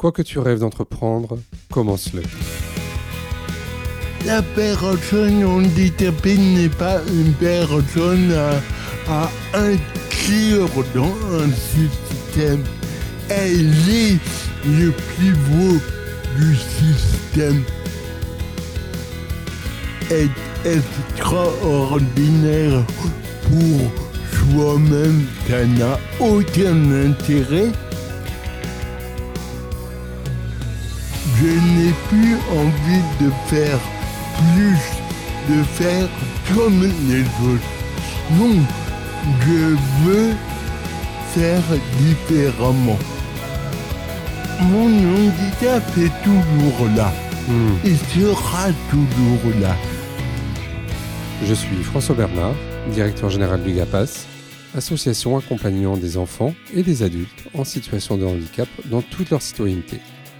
Quoi que tu rêves d'entreprendre, commence-le. La personne handicapée n'est pas une personne à, à inclure dans un système. Elle est le pivot du système. Être extraordinaire pour soi-même, ça n'a aucun intérêt. Je n'ai plus envie de faire plus, de faire comme les autres. Non, je veux faire différemment. Mon handicap est toujours là. Hmm. Il sera toujours là. Je suis François Bernard, directeur général du GAPAS, association accompagnant des enfants et des adultes en situation de handicap dans toute leur citoyenneté.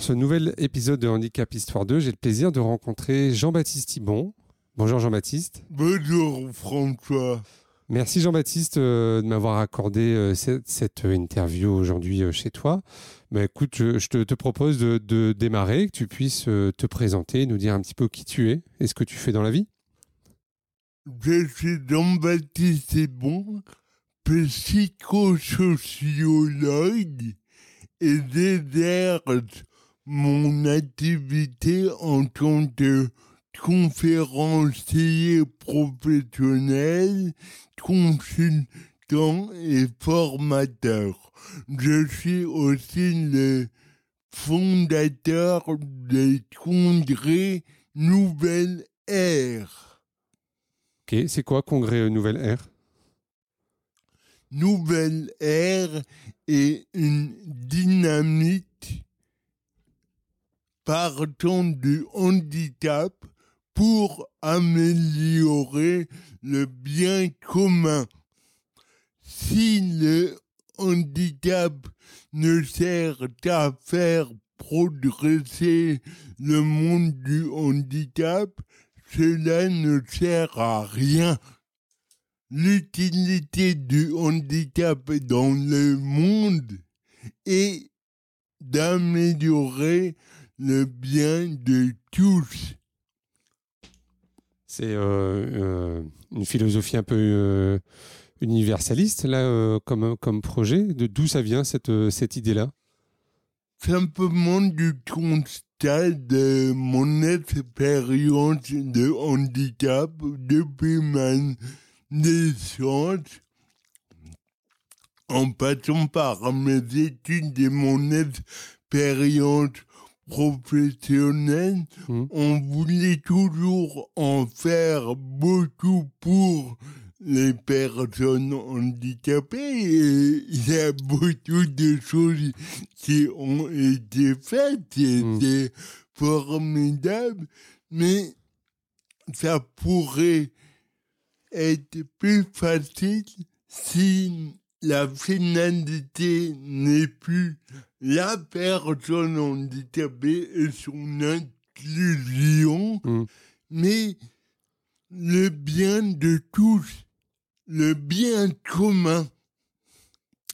Pour ce nouvel épisode de Handicap Histoire 2, j'ai le plaisir de rencontrer Jean-Baptiste Thibon. Bonjour Jean-Baptiste. Bonjour François. Merci Jean-Baptiste euh, de m'avoir accordé euh, cette, cette interview aujourd'hui euh, chez toi. Bah, écoute, je, te, propose de, démarrer, que tu puisses euh, te présenter, nous dire un petit peu qui tu es et ce que tu fais dans la vie. Je suis Jean-Baptiste Bon, psychosociologue et j'exerce mon activité en tant que conférencier professionnel, consultant et formateur. Je suis aussi le fondateur des congrès Nouvelle Ère. Ok, c'est quoi Congrès euh, Nouvelle Ère? Nouvelle Ère est une dynamique partant du handicap pour améliorer le bien commun. Si le handicap ne sert qu'à faire progresser le monde du handicap, cela ne sert à rien. L'utilité du handicap dans le monde est d'améliorer le bien de tous. C'est euh, euh, une philosophie un peu euh, universaliste, là, comme, comme projet. De d'où ça vient, cette, cette idée-là? Simplement du constat de mon expérience de handicap depuis ma naissance, en passant par mes études et mon expérience professionnelle, Mhm. on voulait toujours en faire beaucoup pour les personnes handicapées et il y a beaucoup de choses qui ont été faites, c'était formidable, mais ça pourrait être plus facile si la finalité n'est plus la personne handicapée et son inclusion, Mm. mais le bien de tous, le bien commun.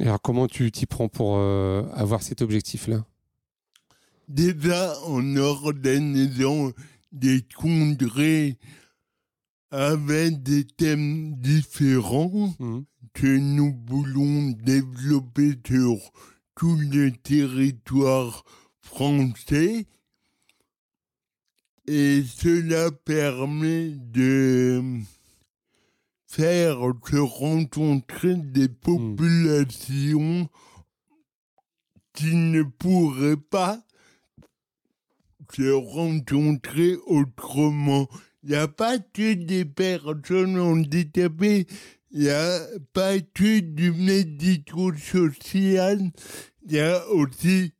Et alors, comment tu t'y prends pour euh, avoir cet objectif-là? Déjà en organisant des congrès avec des thèmes différents Mhm. Que nous voulons développer sur tout le territoire français. Et cela permet de faire se rencontrer des populations qui ne pourraient pas se rencontrer autrement. Il n'y a pas que des personnes handicapées, a pas que du médico-social, il y a aussi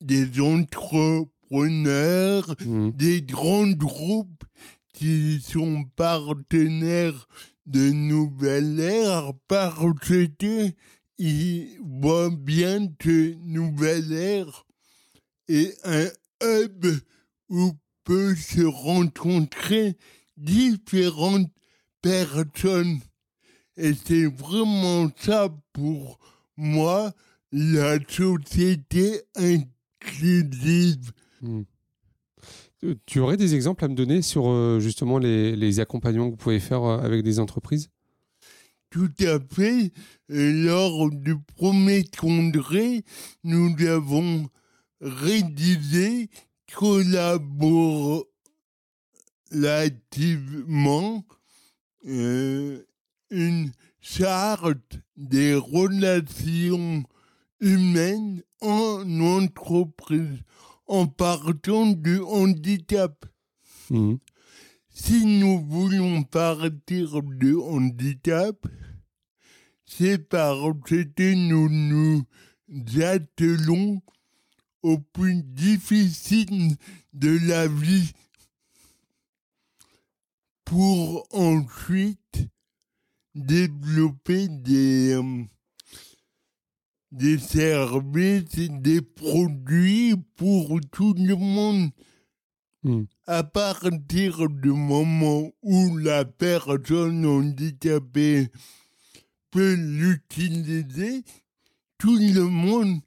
des entrepreneurs, Mhm. des grands groupes qui sont partenaires de Nouvelle Ère parce qu'ils voient bien que Nouvelle Ère est un hub où peut se rencontrer différentes personnes. Et c'est vraiment ça pour moi, la société inclusive. Euh, Tu aurais des exemples à me donner sur euh, justement les, les accompagnements que vous pouvez faire euh, avec des entreprises? Tout à fait. Et lors du premier congrès, nous avons rédigé collaborativement euh, une charte des relations humaines en entreprise en partant du handicap. Mhm. Si nous voulons partir du handicap, c'est parce que nous nous attelons au plus difficile de la vie pour ensuite développer des, euh, des services, et des produits pour tout le monde Mhm. à partir du moment où la personne handicapée peut l'utiliser, tout le monde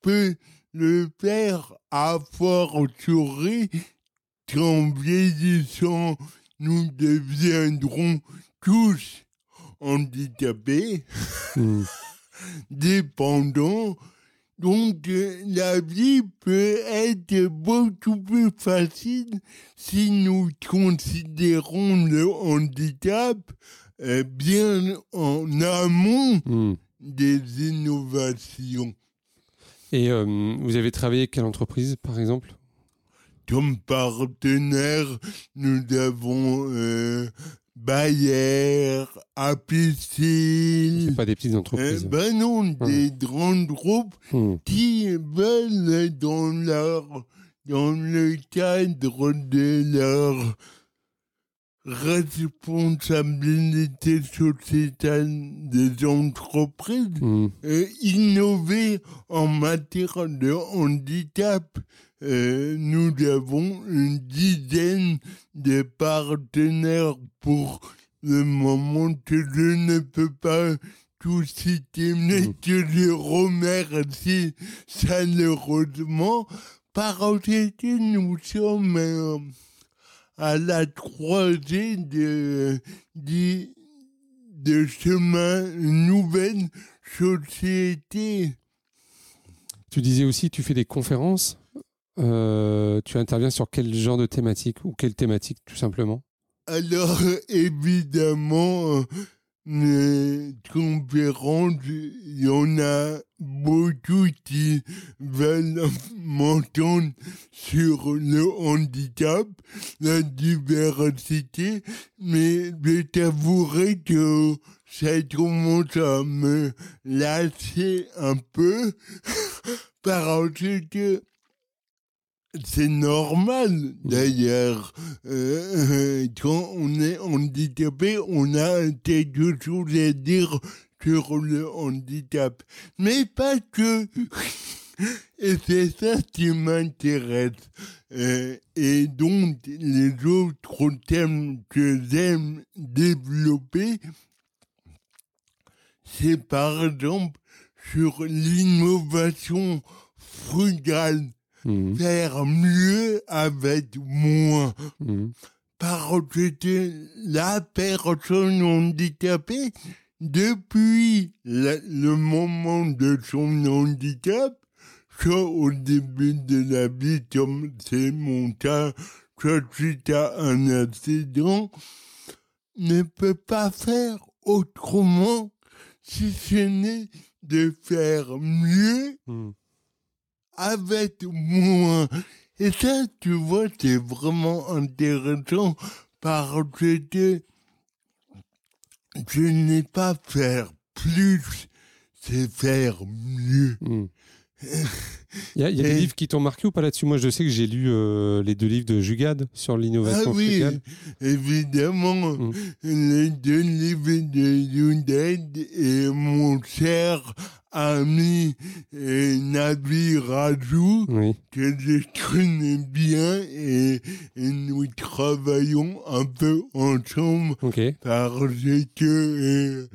peut le faire à fortiori qu'en vieillissant, nous deviendrons tous handicapés, Mhm. dépendants. Donc la vie peut être beaucoup plus facile si nous considérons le handicap euh, bien en amont Mhm. des innovations. Et euh, vous avez travaillé avec quelle entreprise, par exemple? Comme partenaire, nous avons euh, Bayer, Apicil, C'est pas des petites euh, entreprises. ben non, des grands groupes Mhm. qui veulent dans leur dans le cadre de leur responsabilité sociétale des entreprises Mhm. euh, innover en matière de handicap. Euh, nous avons une dizaine de partenaires pour le moment que je ne peux pas tout citer, mais que je remercie chaleureusement parce que nous sommes euh, à la croisée de, de, de chemin, une nouvelle société. Tu disais aussi, tu fais des conférences. Euh, tu interviens sur quel genre de thématique ou quelle thématique, tout simplement? Alors, évidemment, les conférences, il y en a beaucoup qui veulent m'entendre sur le handicap, la diversité, mais je t'avouerai que ça commence à me lasser un peu parce que c'est normal d'ailleurs. Euh, quand on est handicapé, on a quelque chose à dire sur le handicap. Mais pas que. Et c'est ça qui m'intéresse. Euh, et donc, les autres thèmes que j'aime développer, c'est par exemple sur l'innovation frugale Mhm. faire mieux avec moins. Mhm. Parce que la personne handicapée, depuis le moment de son handicap, soit au début de la vie, comme c'est mon cas, soit suite à un accident, ne peut pas faire autrement si ce n'est de faire mieux Mhm. Avec moins. Et ça, tu vois, c'est vraiment intéressant parce que je n'ai pas faire plus, c'est faire mieux. Mhm. Il y a, y a des livres qui t'ont marqué ou pas là-dessus? Moi, je sais que j'ai lu euh, les deux livres de Jugad sur l'innovation Ah oui, frugale. évidemment, Mm. les deux livres de Younet et mon cher ami euh, Nabi Rajou, Oui. que je connais bien et, et nous travaillons un peu ensemble parce que euh,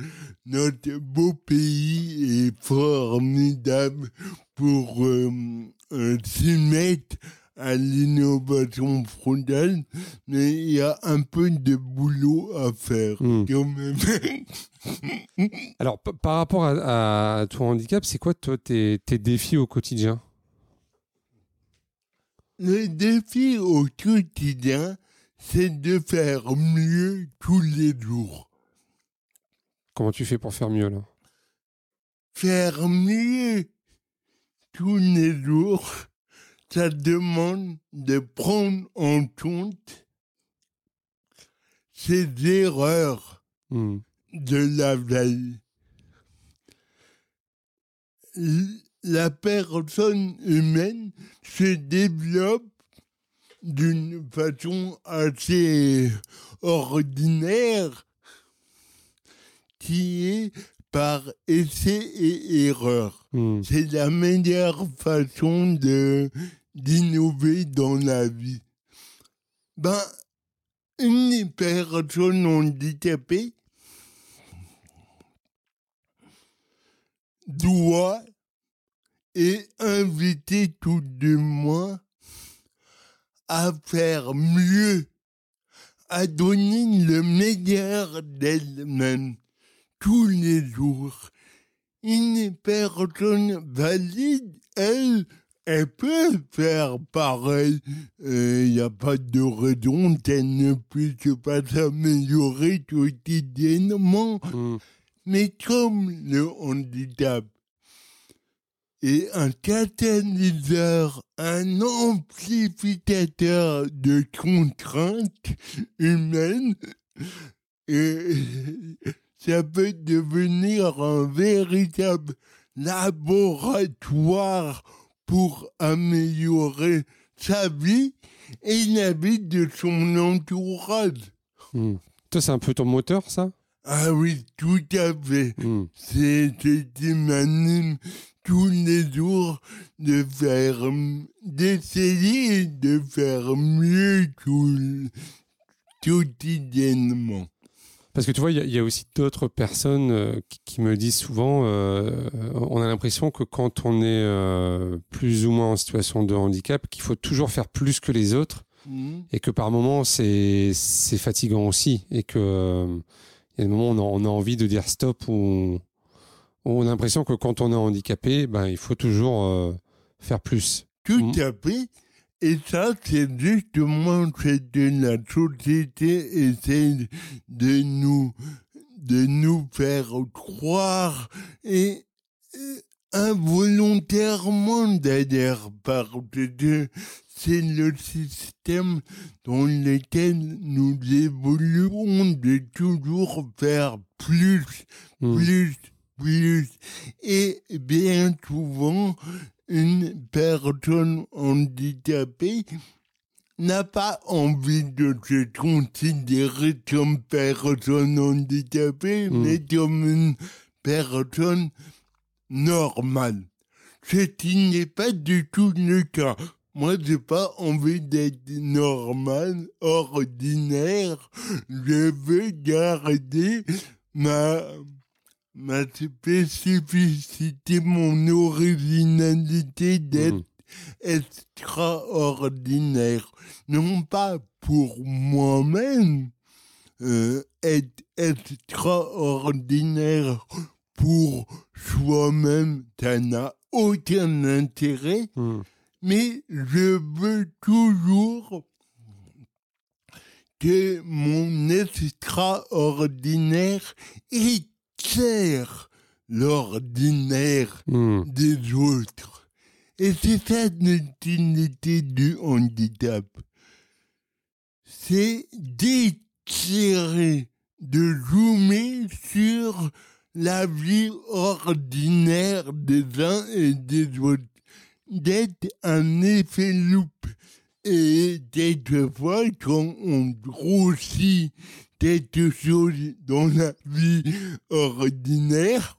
notre beau pays est formidable pour euh, euh, s'y mettre à l'innovation frugale, mais il y a un peu de boulot à faire Mm. quand même. Alors, par rapport à, à ton handicap, c'est quoi toi tes, tes défis au quotidien? Le défi au quotidien, c'est de faire mieux tous les jours. Comment tu fais pour faire mieux là? Faire mieux tous les jours, ça demande de prendre en compte ces erreurs Hmm. de la veille. La personne humaine se développe d'une façon assez ordinaire qui est par essai et erreur. Hmm. C'est la meilleure façon de d'innover dans la vie. Ben, une personne handicapée doit et inviter tout de moins à faire mieux, à donner le meilleur d'elle-même tous les jours. Une personne valide, elle, elle peut faire pareil. Il n'y a pas de raison qu'elle ne puisse pas s'améliorer quotidiennement. Hmm. Mais comme le handicap est un catalyseur, un amplificateur de contraintes humaines, et ça peut devenir un véritable laboratoire pour améliorer sa vie et la vie de son entourage. Hmm. Toi, c'est un peu ton moteur, ça? Ah oui, tout à fait. Hmm. C'est ce qui m'anime tous les jours de faire, d'essayer de faire mieux tout, quotidiennement. Parce que tu vois, il y, a- il y a aussi d'autres personnes euh, qui, qui me disent souvent, euh, on a l'impression que quand on est euh, plus ou moins en situation de handicap, qu'il faut toujours faire plus que les autres Mhm. et que par moments c'est fatigant aussi et que il y a des moments où on a, on a envie de dire stop ou on, on a l'impression que quand on est handicapé, ben il faut toujours faire plus. Tout à fait. Et ça, c'est justement ce que la société essaie de nous, de nous faire croire et euh, involontairement d'ailleurs parce que c'est le système dans lequel nous évoluons de toujours faire plus Hmm. plus, plus. Et bien souvent, une personne handicapée n'a pas envie de se considérer comme personne handicapée, Mm. mais comme une personne normale. Ce qui n'est pas du tout le cas. Moi, j'ai pas envie d'être normal, ordinaire. Je veux garder ma, ma spécificité, mon originalité d'être Hmm. extraordinaire. Non pas pour moi-même, euh, être extraordinaire pour soi-même, ça n'a aucun intérêt, Hmm. mais je veux toujours que mon extraordinaire l'ordinaire Hmm. des autres. Et c'est ça l'utilité du handicap. C'est d'éclairer, de zoomer sur la vie ordinaire des uns et des autres. d'être un effet loupe. Et quelquefois, quand on grossit quelque chose dans la vie ordinaire,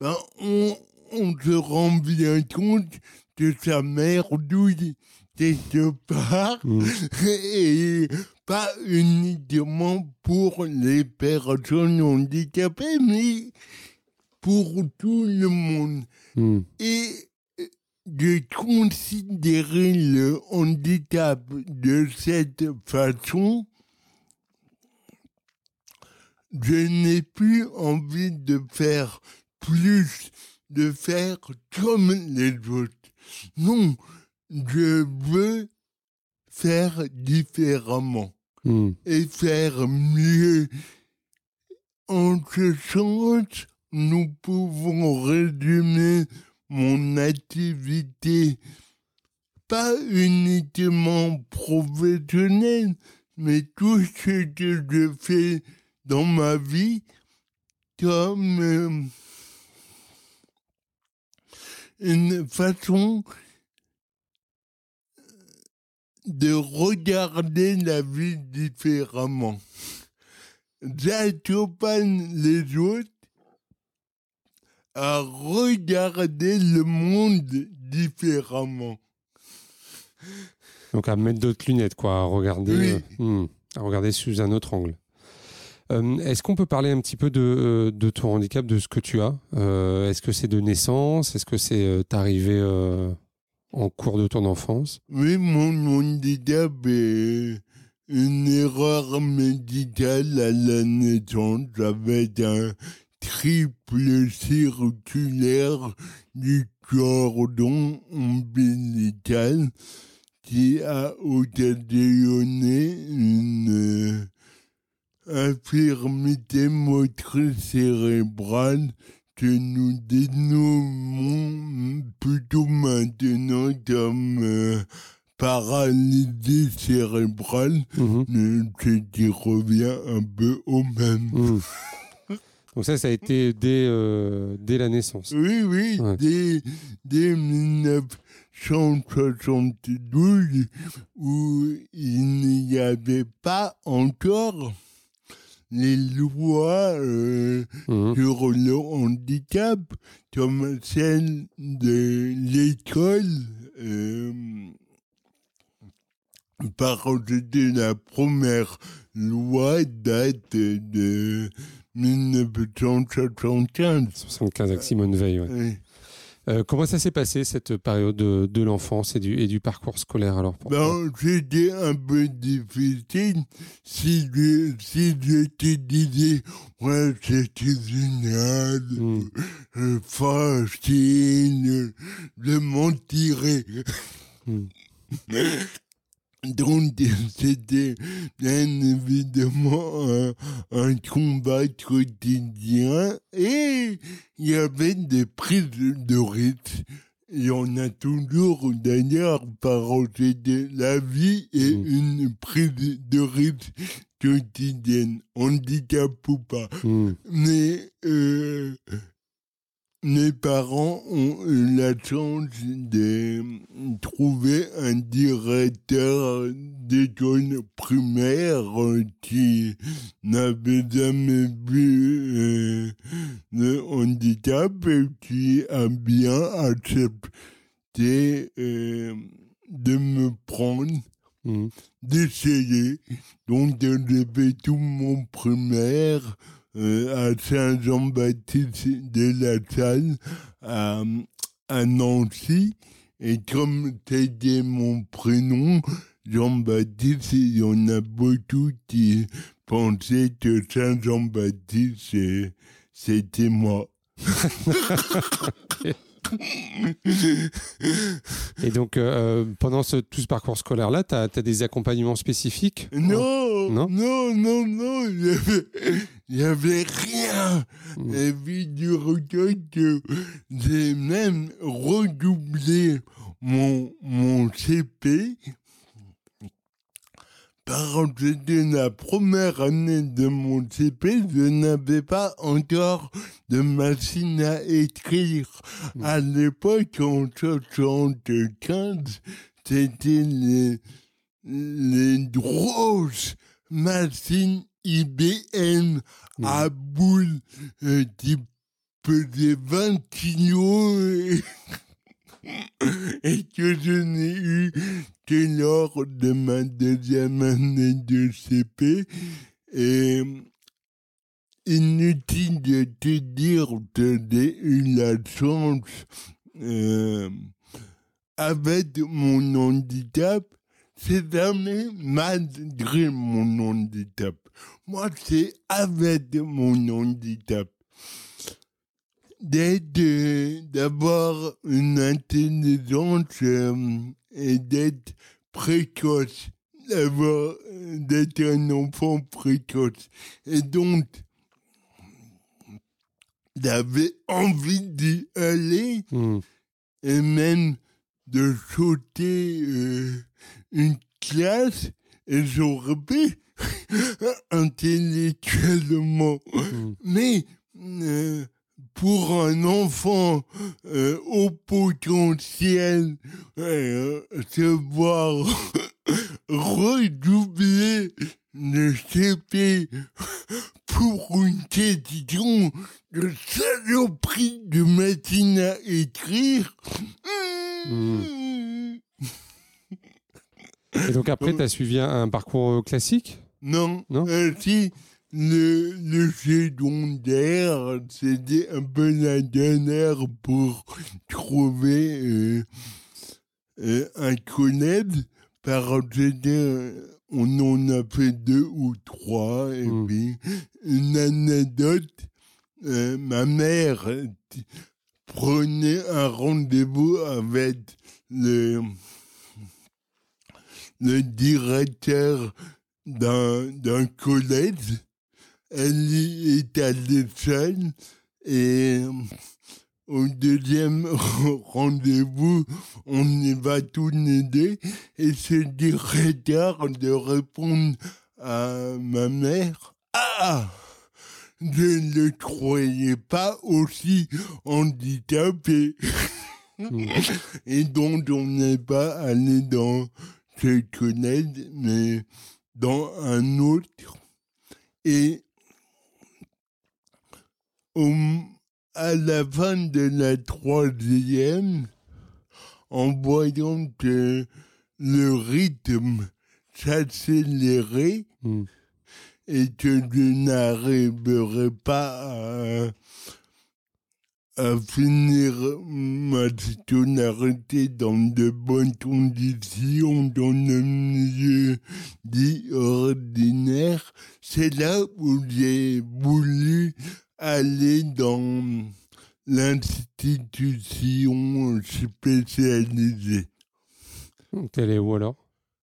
ben, on, on se rend bien compte que sa merdouille quelque part Mm. et pas uniquement pour les personnes handicapées, mais pour tout le monde. Mm. Et de considérer le handicap de cette façon, je n'ai plus envie de faire plus, de faire comme les autres. Non, je veux faire différemment Mm. et faire mieux. En ce sens, nous pouvons résumer mon activité, pas uniquement professionnelle, mais tout ce que je fais dans ma vie comme euh, une façon de regarder la vie différemment. J'accompagne les autres à regarder le monde différemment. Donc à mettre d'autres lunettes, quoi, à regarder, Oui. euh, hmm, à regarder sous un autre angle. Euh, Est-ce qu'on peut parler un petit peu de, euh, de ton handicap, de ce que tu as Euh, Est-ce que c'est de naissance? Est-ce que c'est euh, arrivé euh, en cours de ton enfance? Oui, mon handicap est une erreur médicale à la naissance avec un triple circulaire du cordon ombilical qui a occasionné une infirmité motrice cérébrale que nous dénommons plutôt maintenant comme euh, paralysie cérébrale, Mhm. euh, ce qui revient un peu au même. Hmm. Donc ça, ça a été dès, euh, dès la naissance. Oui, oui, Ouais. dès, dès 1972, où il n'y avait pas encore les lois euh, Mhm. sur le handicap, comme celle de l'école, euh, parce que la première loi date de 1975. 75 avec Simone Veil. ouais. Euh, comment ça s'est passé cette période de, de l'enfance et du, et du parcours scolaire alors Ben, c'était un peu difficile si je, si je te disais, ouais, c'était génial, Hmm. euh, facile, je mentirais. Donc, c'était bien évidemment un, un combat quotidien et il y avait des prises de rythme. Il y en a toujours d'ailleurs parce que la vie est Mm. une prise de rythme quotidienne, handicap ou pas. Hmm. Mais euh, mes parents ont eu la chance de trouver un directeur d'école primaire qui n'avait jamais vu euh, le handicap et qui a bien accepté euh, de me prendre Hmm. d'essayer. Donc, j'ai fait tout mon primaire à Saint-Jean-Baptiste de la Salle, à, à Nancy. Et comme c'était mon prénom, Jean-Baptiste, il y en a beaucoup qui pensaient que Saint-Jean-Baptiste, c'est- c'était moi. Et donc, euh, pendant ce, tout ce parcours scolaire-là, tu as, des accompagnements spécifiques? Non, Non? non, non, non, il avait, rien. Mm. Et puis du j'ai même redoublé mon, mon CP. Car c'était la première année de mon CP, je n'avais pas encore de machine à écrire. Mm. À l'époque, en 75, c'était les, les grosses machines IBM à boules euh, qui pesaient 20 kilos et, et que je n'ai eu que lors de ma deuxième année de CP. Et inutile de te dire que j'ai eu la chance euh, avec mon handicap, c'est jamais malgré mon handicap. Moi, c'est avec mon handicap. D'être, d'avoir une intelligence euh, et d'être précoce, d'avoir, d'être un enfant précoce. Et donc, j'avais envie d'y aller Hmm. et même de sauter euh, une classe et j'aurais pu intellectuellement. Hmm. Mais euh, pour un enfant euh, au potentiel, euh, se voir redoubler le CP pour une question de saloperie de machine à écrire. Et donc après, tu as suivi un, un parcours euh, classique? Non, Non? Euh, si le, le secondaire, c'était un peu la dernière pour trouver euh, euh, un collège, parce que euh, on en a fait deux ou trois, et Mm. puis une anecdote, euh, ma mère prenait un rendez-vous avec le, le directeur d'un collège. Elle est allée seule et au deuxième rendez-vous, on y va tous les deux et ce directeur de répondre à ma mère Ah Je ne le croyais pas aussi handicapé. Et donc, on n'est pas allé dans ce collège, mais dans un autre. Et à la fin de la troisième, en voyant que le rythme s'accélérait Hmm. et que je n'arriverais pas à, à finir ma scolarité dans de bonnes conditions dans le milieu dit ordinaire, c'est là où j'ai voulu aller dans l'institution spécialisée T'es allé où alors?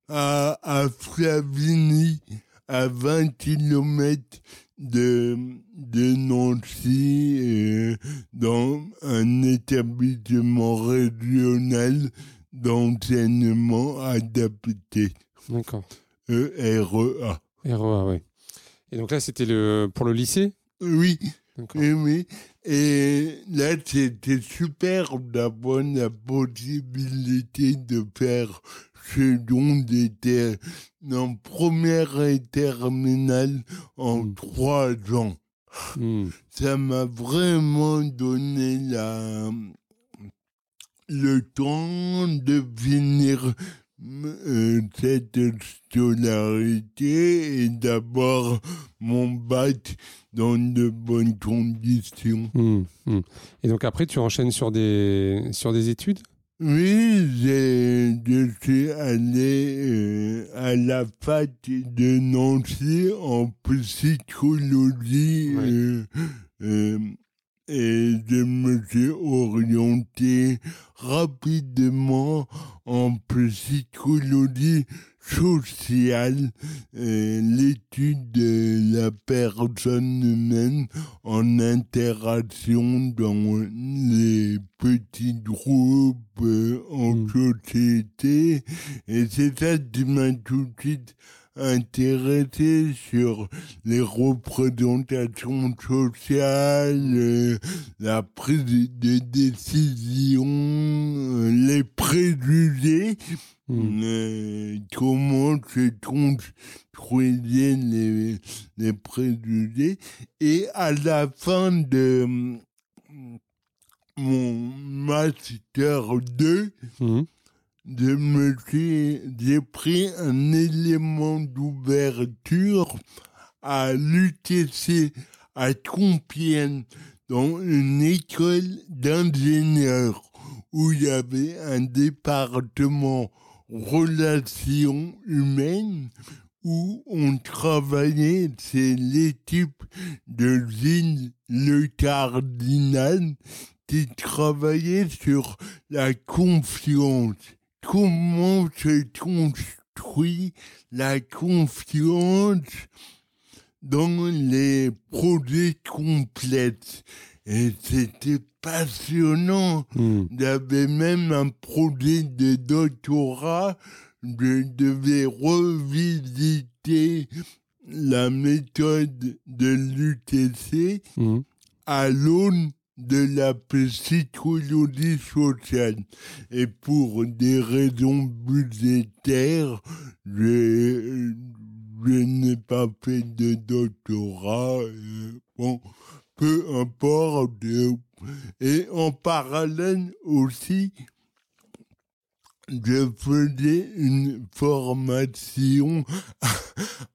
À, à Flavigny, à 20 km de, de Nancy, euh, dans un établissement régional d'enseignement adapté, D'accord. EREA. REA, ouais. Et donc là, c'était le pour le lycée? Oui, D'accord. oui. Et là, c'était super d'avoir la possibilité de faire ce dont j'étais en première et terminale en Mm. trois ans. Hmm. Ça m'a vraiment donné la, le temps de finir cette scolarité et d'avoir mon bac dans de bonnes conditions. Hmm. Hmm. Et donc après, tu enchaînes sur des sur des études? Oui, j'ai- je suis allé euh, à la fac de Nancy en psychologie Ouais. euh, euh, et je me suis orienté rapidement en psychologie sociale, l'étude de la personne humaine en interaction dans les petits groupes en Mm. société. Et c'est ça qui m'a tout de suite intéressé sur les représentations sociales, euh, la prise de décision, euh, les préjugés, Hmm. euh, comment se construisaient les, les préjugés. Et à la fin de mon master 2, Mhm. Je me suis, j'ai pris un élément d'ouverture à l'UTC à Compiègne, dans une école d'ingénieurs, où il y avait un département relations humaines, où on travaillait, c'est l'équipe de Gilles Le Cardinal, qui travaillait sur la confiance. Comment se construit la confiance dans les projets complexes. Et c'était passionnant. J'avais même un projet de doctorat. Je devais revisiter la méthode de l'UTC Mhm. à l'aune de la psychologie sociale. Et pour des raisons budgétaires, je, n'ai pas fait de doctorat. euh, Bon, peu importe. Et en parallèle aussi, je faisais une formation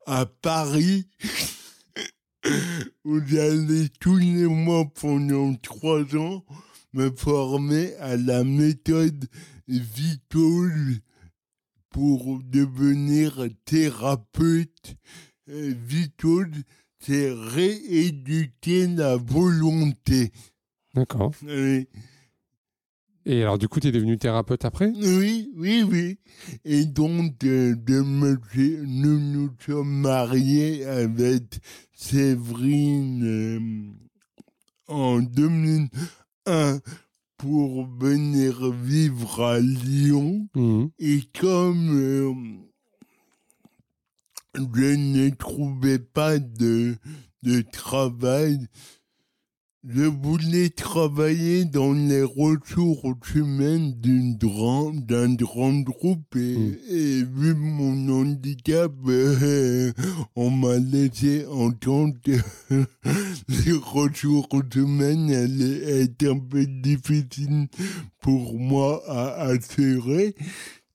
à Paris où j'allais tous les mois pendant trois ans me former à la méthode Vitol pour devenir thérapeute. Vitol, c'est rééduquer la volonté. D'accord. Et alors, du coup, tu es devenu thérapeute après? Oui, oui, oui. Et donc, euh, nous nous sommes mariés avec Séverine euh, en 2001 pour venir vivre à Lyon. Mhm. Et comme euh, je ne trouvais pas de, de travail, je voulais travailler dans les ressources humaines d'une grand- d'un grand groupe et, Mm. et vu mon handicap, euh, on m'a laissé entendre que les ressources humaines allaient être un peu difficiles pour moi à assurer.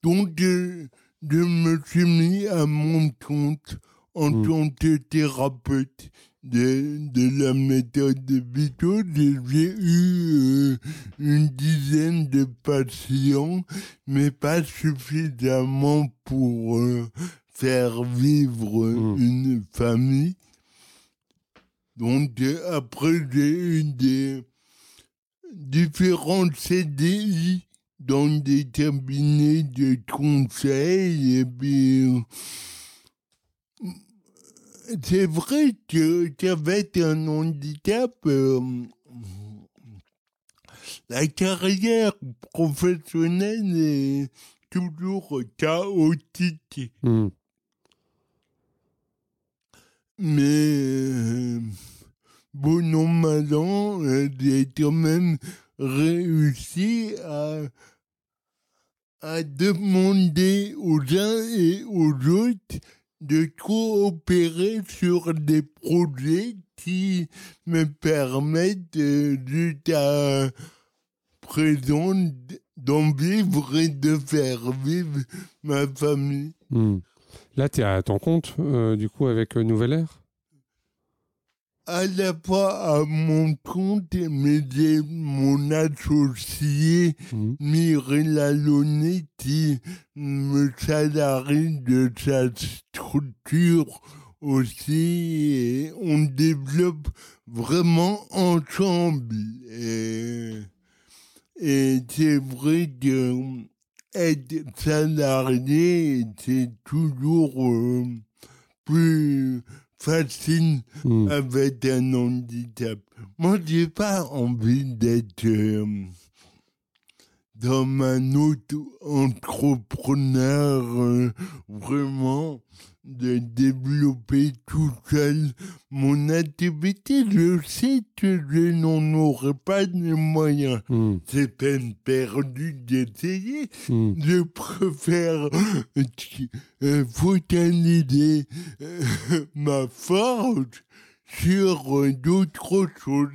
Donc, euh, je me suis mis à mon compte en Mm. tant que thérapeute de, de la méthode de Vito. J'ai eu euh, une dizaine de patients, mais pas suffisamment pour euh, faire vivre Mm. une famille. Donc, euh, après, j'ai eu des différents CDI dans des cabinets de conseil et puis c'est vrai que qu'avec un handicap euh, la carrière professionnelle est toujours chaotique Mhm. mais euh, bon an, mal an, euh, j'ai quand même réussi à, à demander aux uns et aux autres de coopérer sur des projets qui me permettent jusqu'à présent d'en vivre et de faire vivre ma famille. Mhm. Là, tu es à ton compte, euh, du coup, avec Nouvelle Air? À la fois à mon compte, mais j'ai mon associé. Mirella Launay qui me salarie de sa structure aussi et on développe vraiment ensemble. Et, et c'est vrai que être salarié, c'est toujours euh, plus facile Mhm. avec un handicap. Moi, j'ai pas envie d'être euh, comme un autre entrepreneur, euh, vraiment. De développer tout seul mon activité, je sais que je n'en aurai pas les moyens. Hmm. C'est peine perdue d'essayer. Hmm. Je préfère euh, focaliser euh, ma force sur euh, d'autres choses.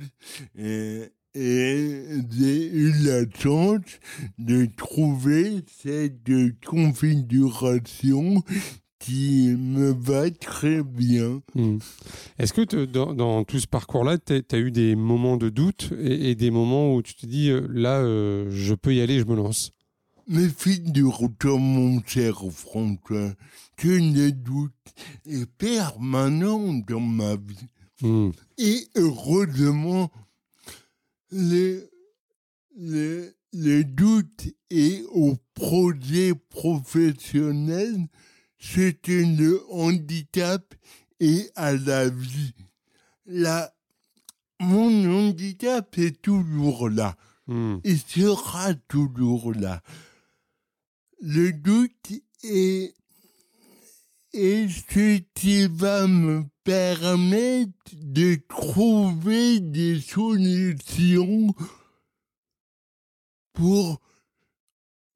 Euh, et j'ai eu la chance de trouver cette configuration qui me va très bien. Hmm. Est-ce que te- dans, dans tout ce parcours-là, tu as eu des moments de doute et, et des moments où tu te dis, euh, là, euh, je peux y aller, je me lance? Mais figure-toi, mon cher François, que le doute est permanent dans ma vie. Hmm. Et heureusement, le, le, le doute est au projet professionnel ce que le handicap est à la vie. La, mon handicap est toujours là. Hmm. Il sera toujours là. Le doute est, est ce qui va me permettre de trouver des solutions pour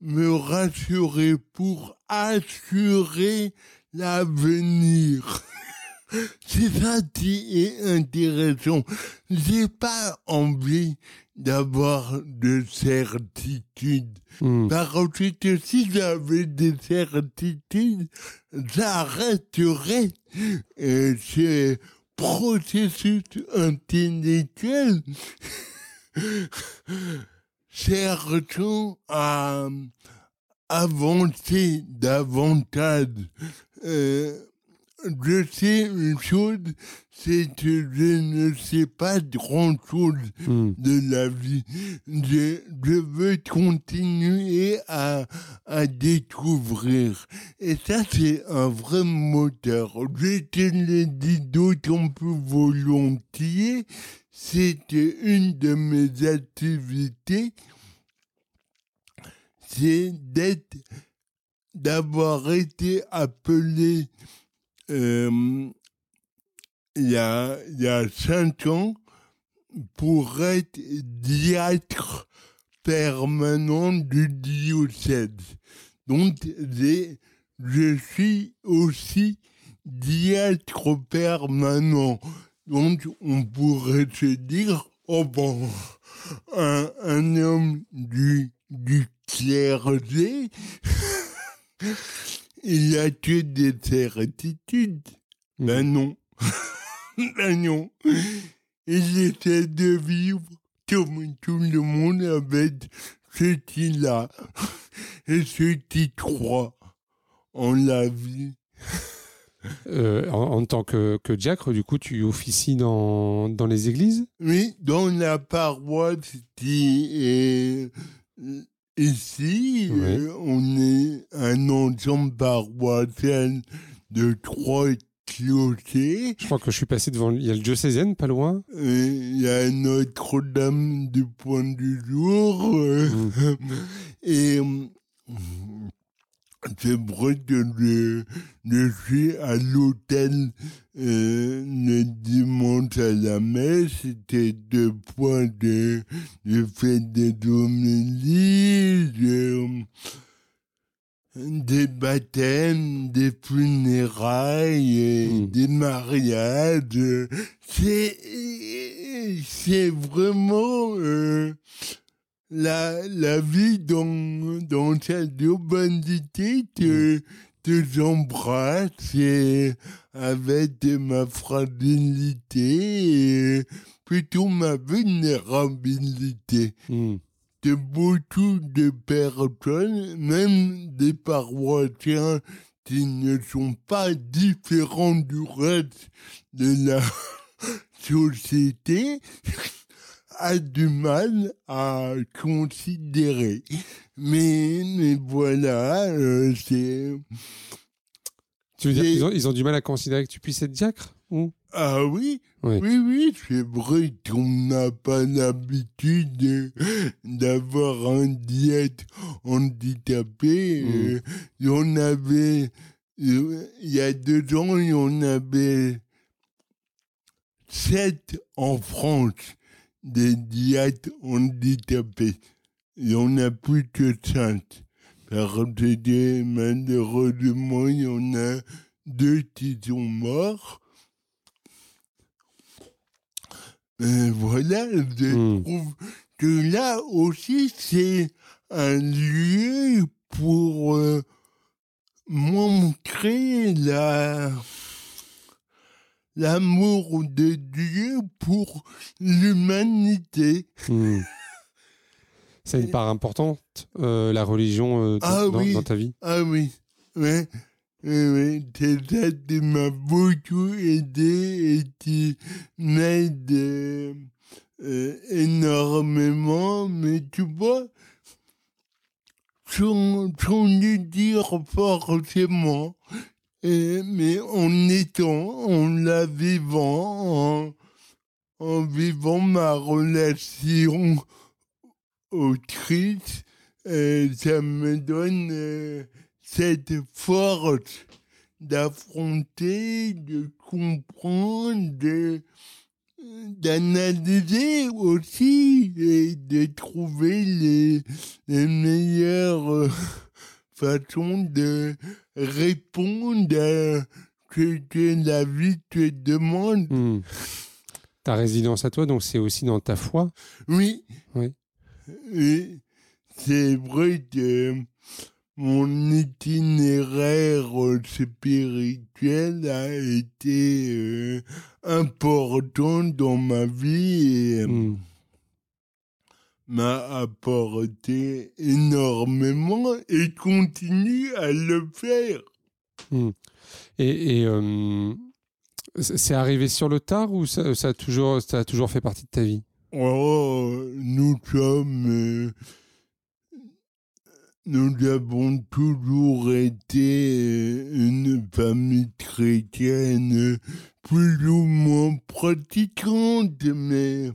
me rassurer, pour assurer l'avenir. C'est ça qui est intéressant. J'ai pas envie d'avoir de certitude. Hmm. Parce que si j'avais des certitudes, j'arrêterais euh, ce processus intellectuel cherchant à avancer davantage. Euh, je sais une chose, c'est que je ne sais pas grand-chose Hmm. de la vie. Je, je veux continuer à, à découvrir. Et ça, c'est un vrai moteur. Je te le dis d'autant plus volontiers, c'est une de mes activités, c'est d'être, d'avoir été appelé euh, il y a, il y a cinq ans pour être diacre permanent du diocèse. Donc, je suis aussi diacre permanent. Donc, on pourrait se dire, oh bon, un, un homme du, du clergé, il a que des certitudes. Ben non. ben non. Il essaie de vivre comme tout le monde avec ce qu'il a et ce qu'il croit en la vie. Euh, en, en tant que, que diacre, du coup, tu officies dans, dans les églises? Oui, dans la paroisse qui est ici, Oui. euh, on est un ensemble paroissial de trois clochers. Je crois que je suis passé devant. Il y a le diocésaine, pas loin. Il y a Notre-Dame du Point du Jour. euh, Et c'est vrai que je, je suis à l'hôtel euh, le dimanche à la messe. C'était deux points de, de fait des homélies, de- des baptêmes, des funérailles, et Mm. des mariages. C'est, c'est vraiment euh, la, la vie dans, dans cette urbanité que, que j'embrasse et avec ma fragilité et plutôt ma vulnérabilité Hmm. de beaucoup de personnes, même des paroissiens qui ne sont pas différents du reste de la société, a du mal à considérer. Mais, mais voilà, euh, c'est... Tu veux dire Et- qu'ils ont, ils ont du mal à considérer que tu puisses être diacre ou? Ah oui, Oui. oui, oui, c'est vrai qu'on n'a pas l'habitude de- d'avoir un diète handicapé. Mm. euh, Il y en avait il y a deux ans, il y en avait sept en France des diètes handicapés. Il y en a plus que cinq. Parce que malheureusement, il y en a deux qui sont morts. Et voilà, je Hmm. trouve que là aussi, c'est un lieu pour euh, montrer la l'amour de Dieu pour l'humanité. Hmm. C'est une part importante, euh, la religion, euh, dans, Ah dans- oui. dans ta vie? Ah oui, ouais, oui, oui, c'est ça qui m'a beaucoup aidé et qui m'aide euh, euh, énormément, mais tu vois, sans, sans le dire forcément, mais en étant, en la vivant, en, vivant ma relation au euh, ça me donne euh, cette force d'affronter, de comprendre, d'analyser aussi et de trouver les, meilleures euh, façons de répondre à ce que la vie te demande. Hmm. Ta résidence à toi, donc c'est aussi dans ta foi Oui. Oui. Et c'est vrai que mon itinéraire spirituel a été euh, important dans ma vie et Hmm. M'a apporté énormément et continue à le faire. Et, et, euh, c'est arrivé sur le tard ou ça, ça a toujours, ça a toujours fait partie de ta vie? Oh, nous sommes. euh, nous avons toujours été euh, une famille chrétienne plus ou moins pratiquante, mais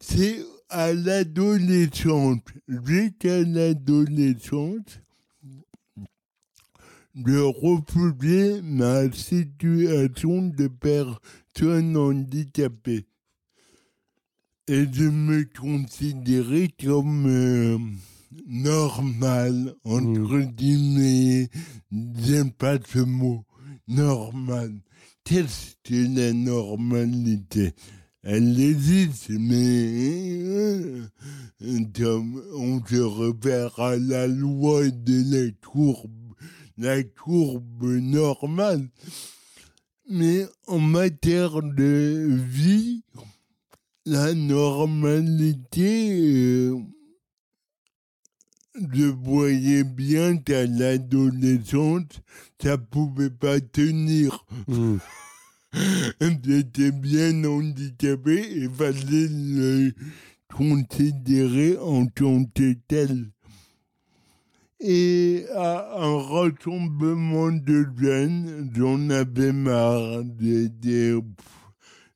c'est à l'adolescence, jusqu'à l'adolescence, de refuser ma situation de personne handicapée et de me considérer comme euh, normal, entre guillemets, j'aime pas ce mot, normal. Qu'est-ce que la normalité? Elle existe, mais euh, on se repère à la loi de la courbe, la courbe normale. Mais en matière de vie, la normalité, euh, je voyais bien qu'à l'adolescence, ça pouvait pas tenir. Hmm. J'étais bien handicapé et fallait le considérer en tant que tel. Et à un rassemblement de jeunes, j'en avais marre de, de-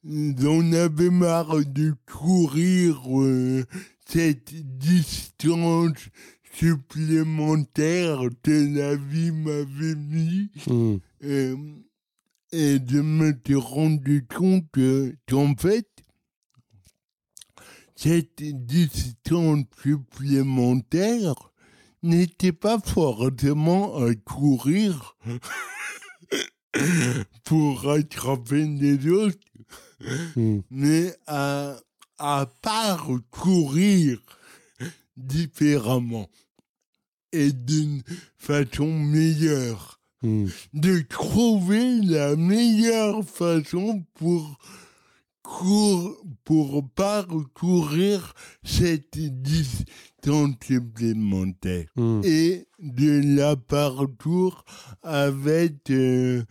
j'en avais marre de courir euh, cette distance supplémentaire que la vie m'avait mis. Hmm. Euh, et je me suis rendu compte que, qu'en fait, cette distance supplémentaire n'était pas forcément à courir pour rattraper les autres, Hmm. mais à, à parcourir différemment et d'une façon meilleure Hmm. de trouver la meilleure façon pour, pour parcourir cette distance supplémentaire Hmm. et de la parcours avec euh,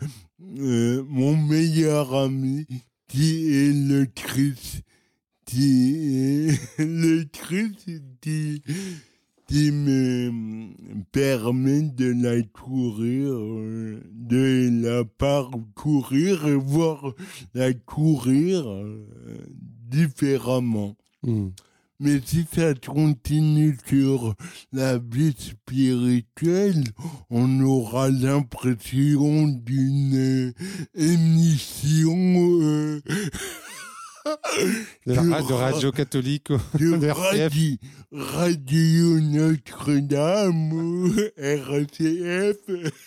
euh, mon meilleur ami qui est le Christ, qui est le Christ qui, qui me permet de la courir, euh, de la parcourir et voir la courir euh, différemment. Hmm. Mais si ça continue sur la vie spirituelle, on aura l'impression d'une émission euh, de, la, de radio catholique de, radio, radio Notre-Dame RCF.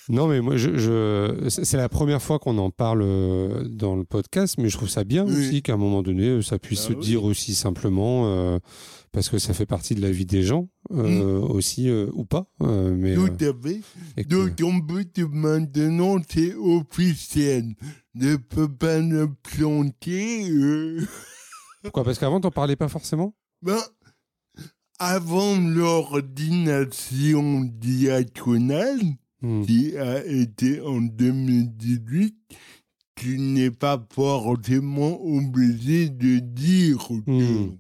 Non, mais moi, je, je c'est la première fois qu'on en parle euh, dans le podcast, mais je trouve ça bien oui. aussi qu'à un moment donné, ça puisse ah, se oui. dire aussi simplement, euh, parce que ça fait partie de la vie des gens euh, mmh. aussi, euh, ou pas. mais, Tout à fait. Donc, on peut maintenant, c'est officiel ne peut pas me planter. Euh... Pourquoi? Parce qu'avant, t'en parlais pas forcément? Ben, avant l'ordination diaconale, hmm. qui a été en 2018, tu n'es pas forcément obligé de dire que hmm.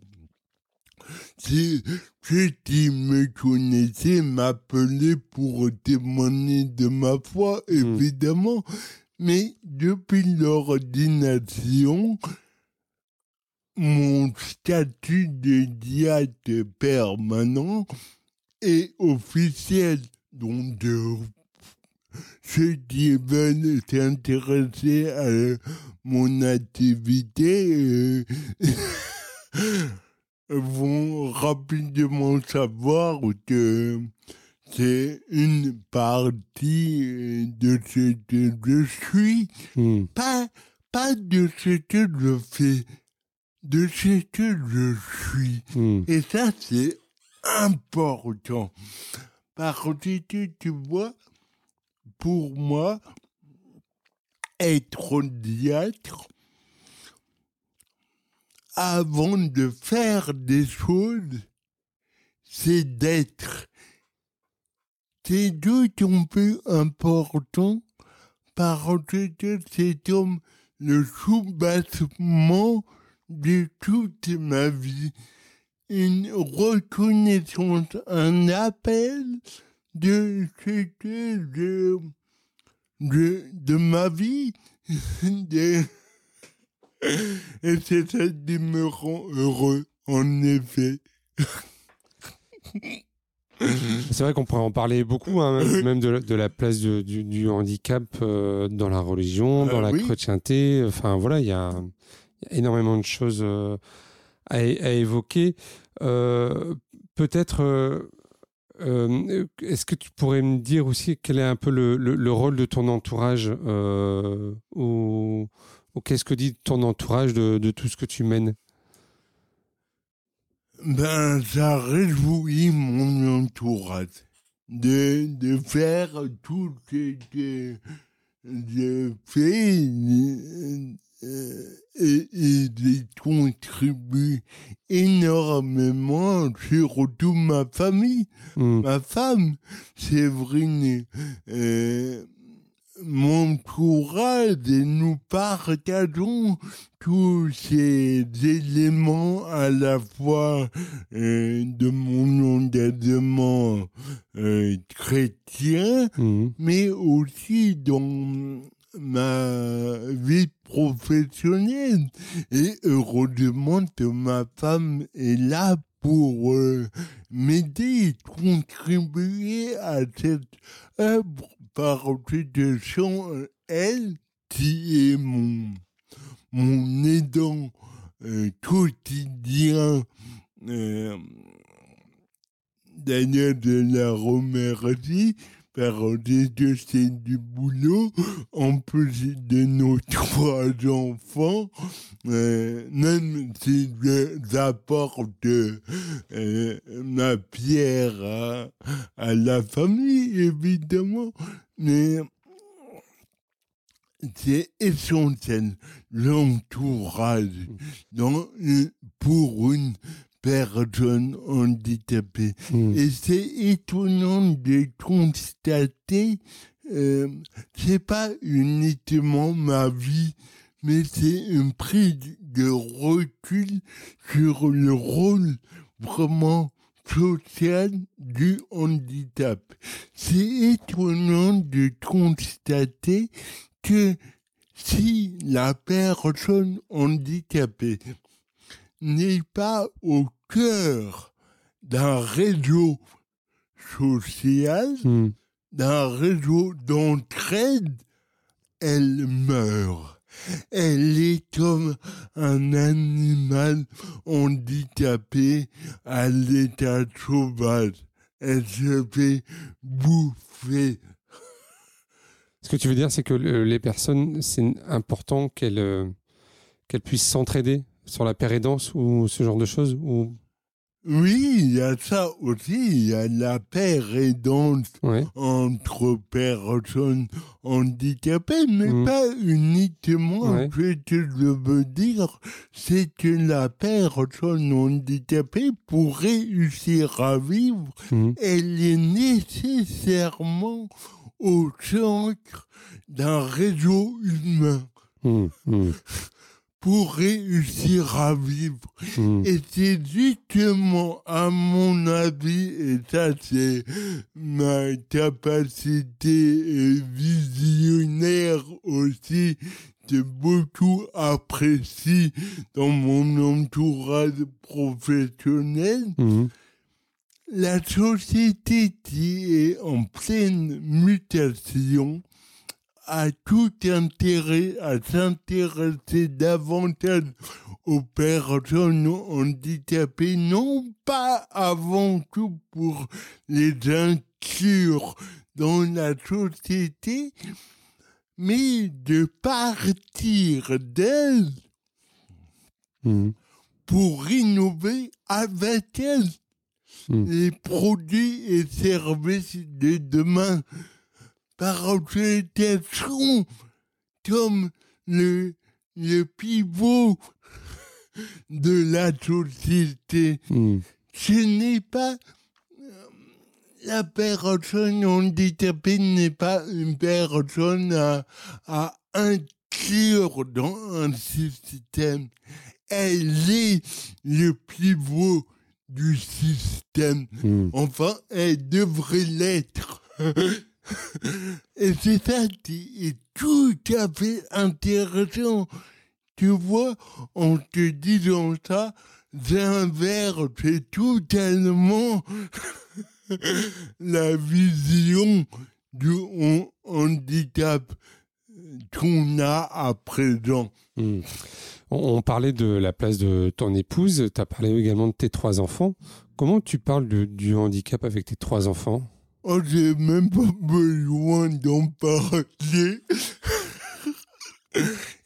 Si ceux qui me connaissaient m'appelaient pour témoigner de ma foi, hmm. évidemment. Mais depuis l'ordination, mon statut de diète permanent est officiel. Donc, ceux qui veulent s'intéresser à mon activité euh, vont rapidement savoir que c'est une partie de ce que je suis, mmh. pas, pas de ce que je fais, de ce que je suis. Mmh. Et ça, c'est important. Parce que tu vois, pour moi, être diâtre, avant de faire des choses, c'est d'être c'est d'autant plus important parce que c'est comme le soubassement de toute ma vie. Une reconnaissance, un appel de ce que de, de ma vie. et c'est ça qui me rend heureux, en effet. C'est vrai qu'on pourrait en parler beaucoup, hein, même de, de, la place de, du, du, handicap euh, dans la religion, dans euh, la oui. chrétienté. Enfin voilà, il y, y, a énormément de choses euh, à, à, évoquer. Peut-être, est-ce que tu pourrais me dire aussi quel est un peu le, le, le rôle de ton entourage ou, ou qu'est-ce que dit ton entourage de, de tout ce que tu mènes? Ben, ça réjouit mon entourage de, de faire tout ce que je fais euh, et, de contribuer énormément, surtout ma famille, mmh. ma femme, Séverine. Euh, mon courage et nous partageons tous ces éléments à la fois euh, de mon engagement euh, chrétien, mmh. mais aussi dans ma vie professionnelle. Et heureusement que ma femme est là pour euh, m'aider, contribuer à cette œuvre par de elle qui est mon, mon aidant euh, quotidien. Euh, Daniel de la remercie par c'est du boulot, en plus de nos trois enfants, euh, même si j'apporte euh, ma pierre à, la famille, évidemment, mais c'est essentiel, l'entourage dans, pour une personne handicapée. Mmh. Et c'est étonnant de constater, euh, c'est pas uniquement ma vie, mais c'est une prise de recul sur le rôle vraiment social du handicap. C'est étonnant de constater que si la personne handicapée n'est pas au cœur d'un réseau social, Hmm. d'un réseau d'entraide, elle meurt. Elle est comme un animal handicapé à l'état sauvage. Elle se fait bouffer. Ce que tu veux dire, c'est que le- les personnes, c'est important qu'elles euh, puissent s'entraider sur la pérédance ou ce genre de choses ou... Oui, il y a ça aussi. Il y a la pérédance Ouais. entre personnes handicapées, mais Mm. pas uniquement. Ce que je veux dire, c'est que la personne handicapée, pour réussir à vivre, Mhm. elle est nécessairement au centre d'un réseau humain Mhm. Pour réussir à vivre. Mhm. Et c'est justement, à mon avis, et ça c'est ma capacité euh, visionnaire aussi, que beaucoup apprécient dans mon entourage professionnel, Mhm. la société qui est en pleine mutation a tout intérêt à s'intéresser davantage aux personnes handicapées, non pas avant tout pour les inclure dans la société, mais de partir d'elles Mhm. pour innover avec elles Mm. les produits et services de demain. Sont comme le, le pivot de la société. Mhm. Ce n'est pas euh, la personne handicapée n'est pas une personne à, à inclure dans un système. Elle est le pivot du système. Mhm. Enfin, elle devrait l'être. Et c'est ça qui est tout à fait intéressant. Tu vois, en te disant ça, j'inverse totalement la vision du han- handicap qu'on a à présent. Mhm. On, parlait de la place de ton épouse, tu as parlé également de tes trois enfants. Comment tu parles du handicap avec tes trois enfants? Oh, j'ai même pas besoin d'en parler.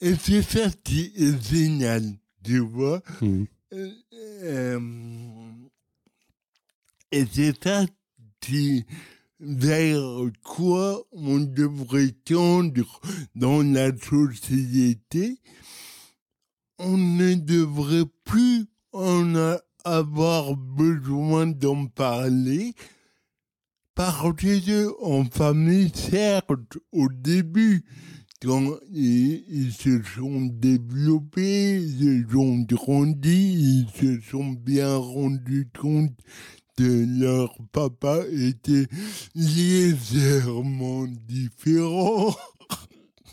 Et c'est ça qui est génial, tu vois. Mhm. Euh, euh, et c'est ça qui, vers quoi on devrait tendre dans la société? On ne devrait plus en avoir besoin d'en parler. Que en famille, certes, au début, quand ils, se sont développés, ils ont grandi, ils se sont bien rendus compte que leur papa était légèrement différent.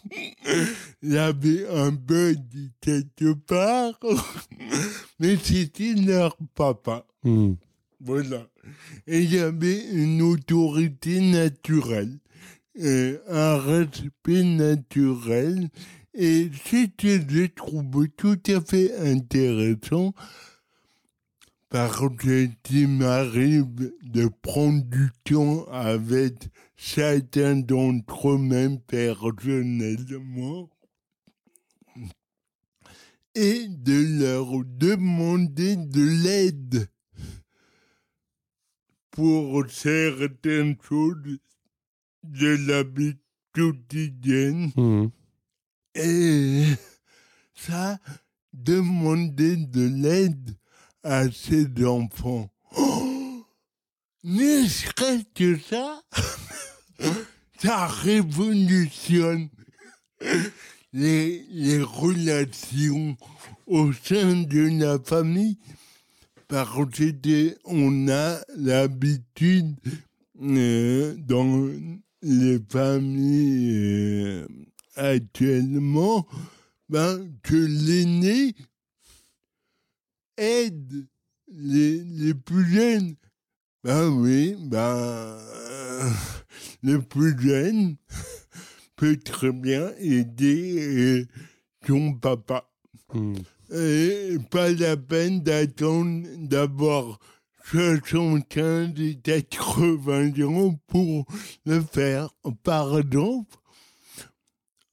Il avait un bug quelque part, mais c'était leur papa. Mhm. Voilà. Et il y avait une autorité naturelle, euh, un respect naturel. Et que je trouve tout à fait intéressant, parce que il m'arrive de prendre du temps avec chacun d'entre eux, même personnellement, et de leur demander de l'aide pour certaines choses de la vie quotidienne. Mhm. Et ça, demander de l'aide à ses enfants. Oh, ne serait-ce que ça, ça révolutionne les, les relations au sein de la famille parce qu'on a l'habitude euh, dans les familles euh, actuellement ben, que l'aîné aide les, les plus jeunes, ben oui, ben le plus jeune peut très bien aider euh, son papa. Hmm. Et pas la peine d'attendre d'avoir 75 et 80 ans pour le faire. Par exemple,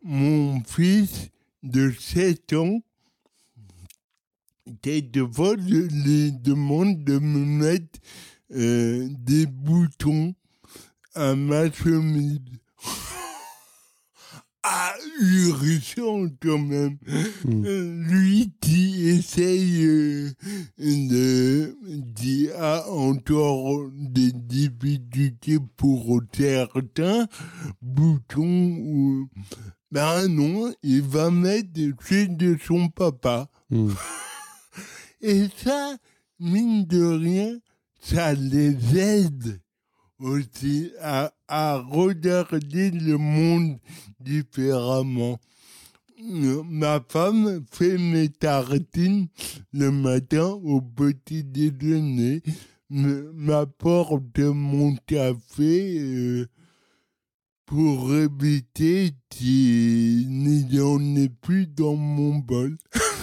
mon fils de 7 ans, quelquefois, je lui demande de me mettre euh, des boutons à ma chemise. Ahurissant quand même. Mm. Euh, Lui qui essaye euh, de, qui a encore des difficultés pour certains boutons ou ben non, il va mettre chez de son papa. Hmm. Et ça, mine de rien, ça les aide aussi à, regarder le monde différemment. Ma femme fait mes tartines le matin au petit déjeuner, m'apporte mon café euh, pour éviter qu'il n'y en ait plus dans mon bol.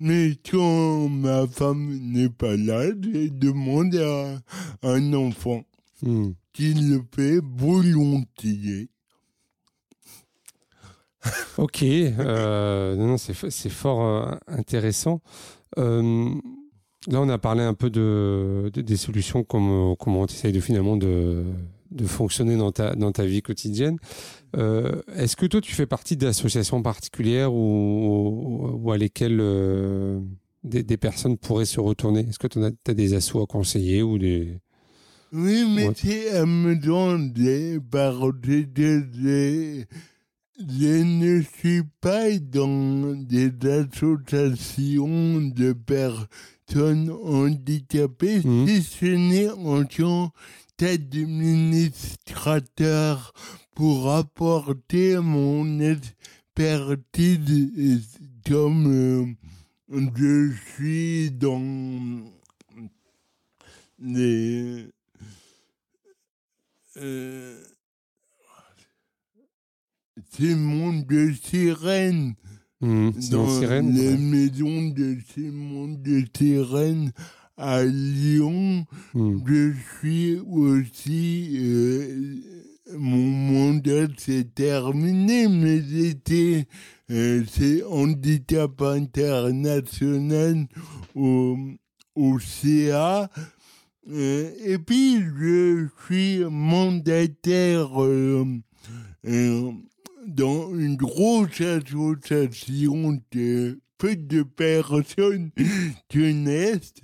Mais quand ma femme n'est pas là, je demande à un enfant Hmm. qui le fait volontiers. Ok, euh, non, c'est fort euh, intéressant. Euh, là, on a parlé un peu de, de- des solutions, comment, comment tu essayes de finalement de, de fonctionner dans ta, dans ta vie quotidienne. Euh, Est-ce que toi, tu fais partie d'associations particulières ou, ou à lesquelles euh, des, des personnes pourraient se retourner? Est-ce que tu as, des assos à conseiller ou des... Oui, mais Ouais. c'est amusant de parce que je, je ne suis pas dans des associations de personnes handicapées, Mhm. si ce n'est en tant qu'administrateur pour apporter mon expertise. Comme euh, je suis dans les euh, ces mondes de sirènes Hmm, c'est dans dans Sirène les ouais. maisons de ces mondes de sirènes à Lyon. Hmm. Je suis aussi euh, mon mandat s'est terminé, mais j'étais euh, c'est handicap international au, au CA. Euh, et puis je suis mandataire euh, euh, dans une grosse association de peu de personnes connaissent,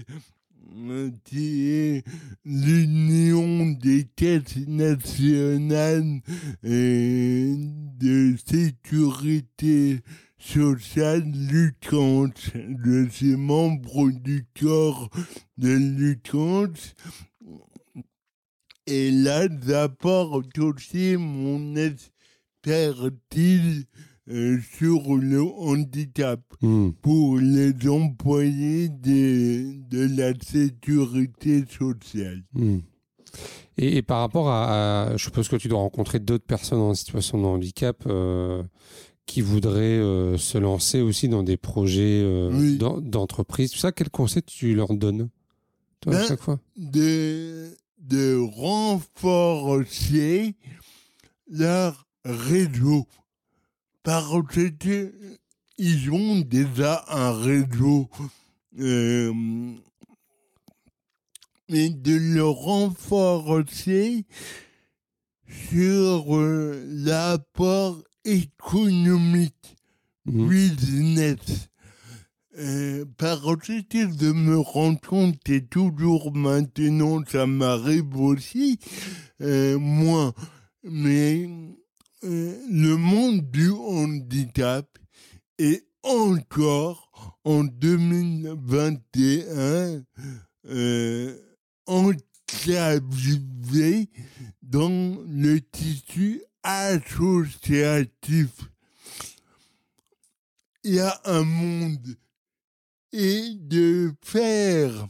qui l'Union des caisses nationales euh, de sécurité sociale luttante. Je suis membre du corps de luttante. Et là, j'apporte aussi mon expertise euh, sur le handicap Hmm. pour les employés de, de la sécurité sociale. Hmm. Et, et par rapport à, à- je suppose que tu dois rencontrer d'autres personnes en situation de handicap euh, qui voudraient euh, se lancer aussi dans des projets Oui. d'entreprise. Tout ça, quel conseil tu leur donnes toi, à Ben, chaque fois? de, de renforcer leur réseau. Parce que ils ont déjà un réseau. euh, mais de le renforcer sur euh, l'apport économique Mhm. business. Euh, par que de me rendre compte et toujours maintenant ça m'arrive aussi euh, moins mais euh, le monde du handicap est encore en 2021 euh, dans le tissu associatif. Il y a un monde et de faire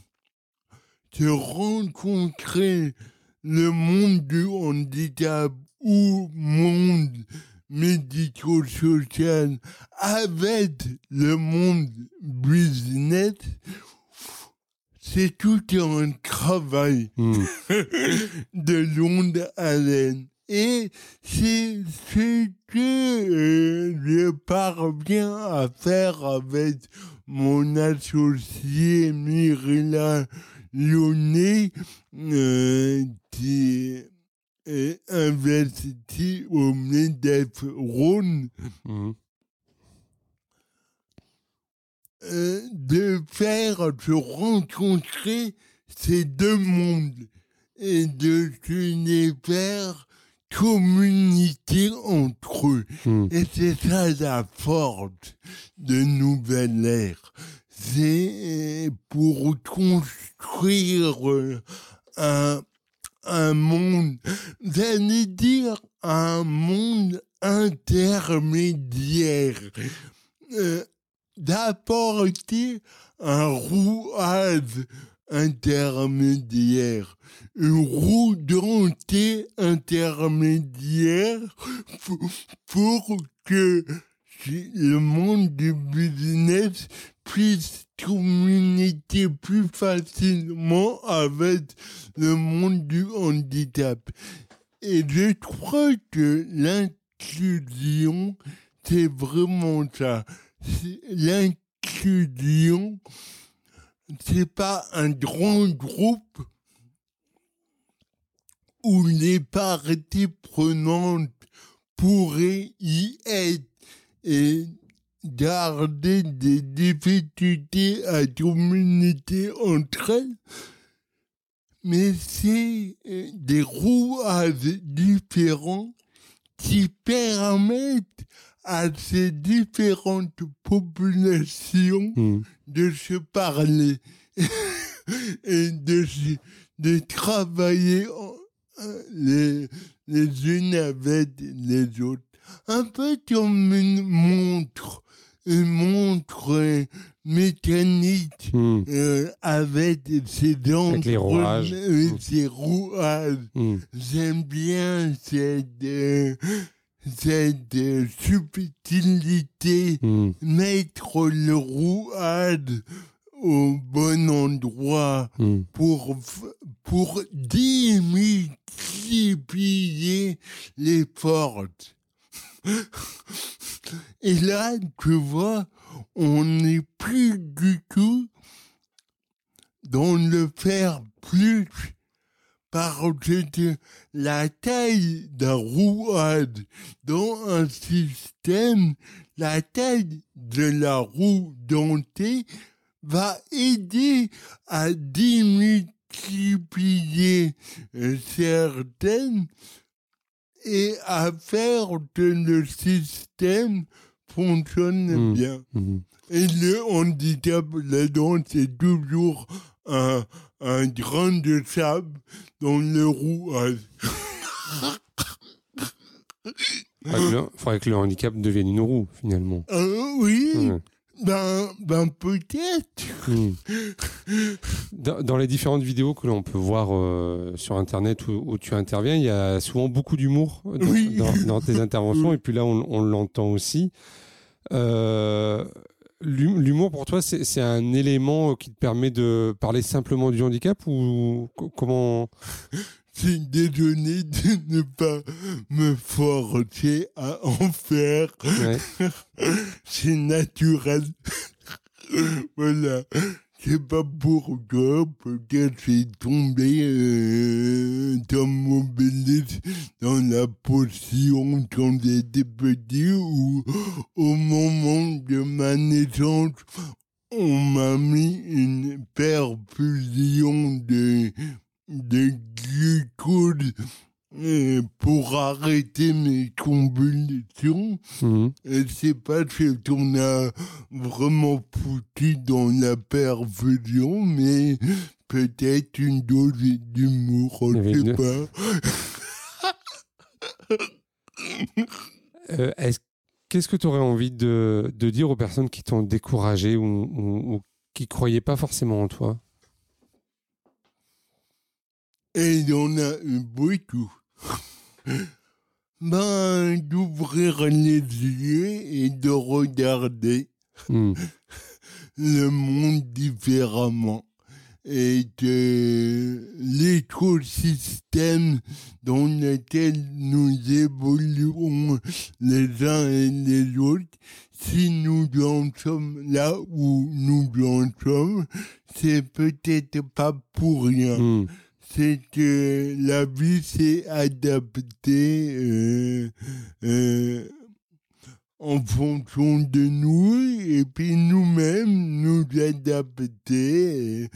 se rencontrer le monde du handicap ou monde médico-social avec le monde business, c'est tout un travail Hmm. de longue haleine. Et c'est ce que euh, je parviens à faire avec mon associé Mirella Lyonnais, euh, qui est investi au MEDEF Rhône, Hmm. euh, de faire se rencontrer ces deux mondes et de les faire communiquer entre eux. Hmm. Et c'est ça la force de Nouvelle Ère. C'est pour construire un, un monde, j'allais dire un monde intermédiaire, euh, d'apporter un rouage intermédiaire, une roue dentée intermédiaire pour, pour que le monde du business puisse communiquer plus facilement avec le monde du handicap. Et je crois que l'inclusion, c'est vraiment ça. L'inclusion, c'est pas un grand groupe où les parties prenantes pourraient y être et garder des difficultés à communiquer entre elles, mais c'est euh, des rouages différents qui permettent à ces différentes populations Hmm. de se parler et de, de travailler euh, les, les unes avec les autres. Un peu comme une montre, une montre euh, mécanique Hmm. euh, avec ses dents, Avec les rouages. Mm. ses rouages. Hmm. J'aime bien cette, euh, cette euh, subtilité Hmm. mettre le rouage au bon endroit Hmm. pour, pour démultiplier les forces. Et là, tu vois, on n'est plus du tout dans le faire plus parce que la taille d'un rouage. Dans un système, la taille de la roue dentée va aider à démultiplier certaines et à faire que le système fonctionne Mm. bien. Hmm. Et le handicap là-dedans, c'est toujours un, un grain de sable dans le rouage. Le- faudrait que le handicap devienne une roue, finalement. Ah oui, Ouais. Ben, ben peut-être. Hmm. Dans, dans les différentes vidéos que l'on peut voir euh, sur Internet où, où tu interviens, il y a souvent beaucoup d'humour dans, Oui. dans- dans tes interventions. Et puis là, on, on l'entend aussi. Euh, l'hum- L'humour, pour toi, c'est un élément qui te permet de parler simplement du handicap ou co- comment C'est désolé de ne pas me forcer à en faire. Ouais. C'est naturel. voilà. C'est pas pourquoi, peut-être j'ai tombé euh, dans mon bélise dans la potion quand j'étais petit ou au moment de ma naissance, on m'a mis une perfusion de, de glucose euh, pour arrêter mes convulsions. Mhm. Et c'est pas ce qu'on a vraiment foutu dans la perfusion, mais peut-être une dose d'humour, une- sait pas. Euh, est-ce- Qu'est-ce que tu aurais envie de, de dire aux personnes qui t'ont découragé ou, ou- ou qui croyaient pas forcément en toi? Et il y en a eu beaucoup. ben, d'ouvrir les yeux et de regarder Hmm. le monde différemment. Et que l'écosystème dans lequel nous évoluons les uns et les autres, si nous en sommes là où nous en sommes, c'est peut-être pas pour rien Hmm. C'est que la vie s'est adaptée euh, euh, en fonction de nous et puis nous-mêmes nous adapter.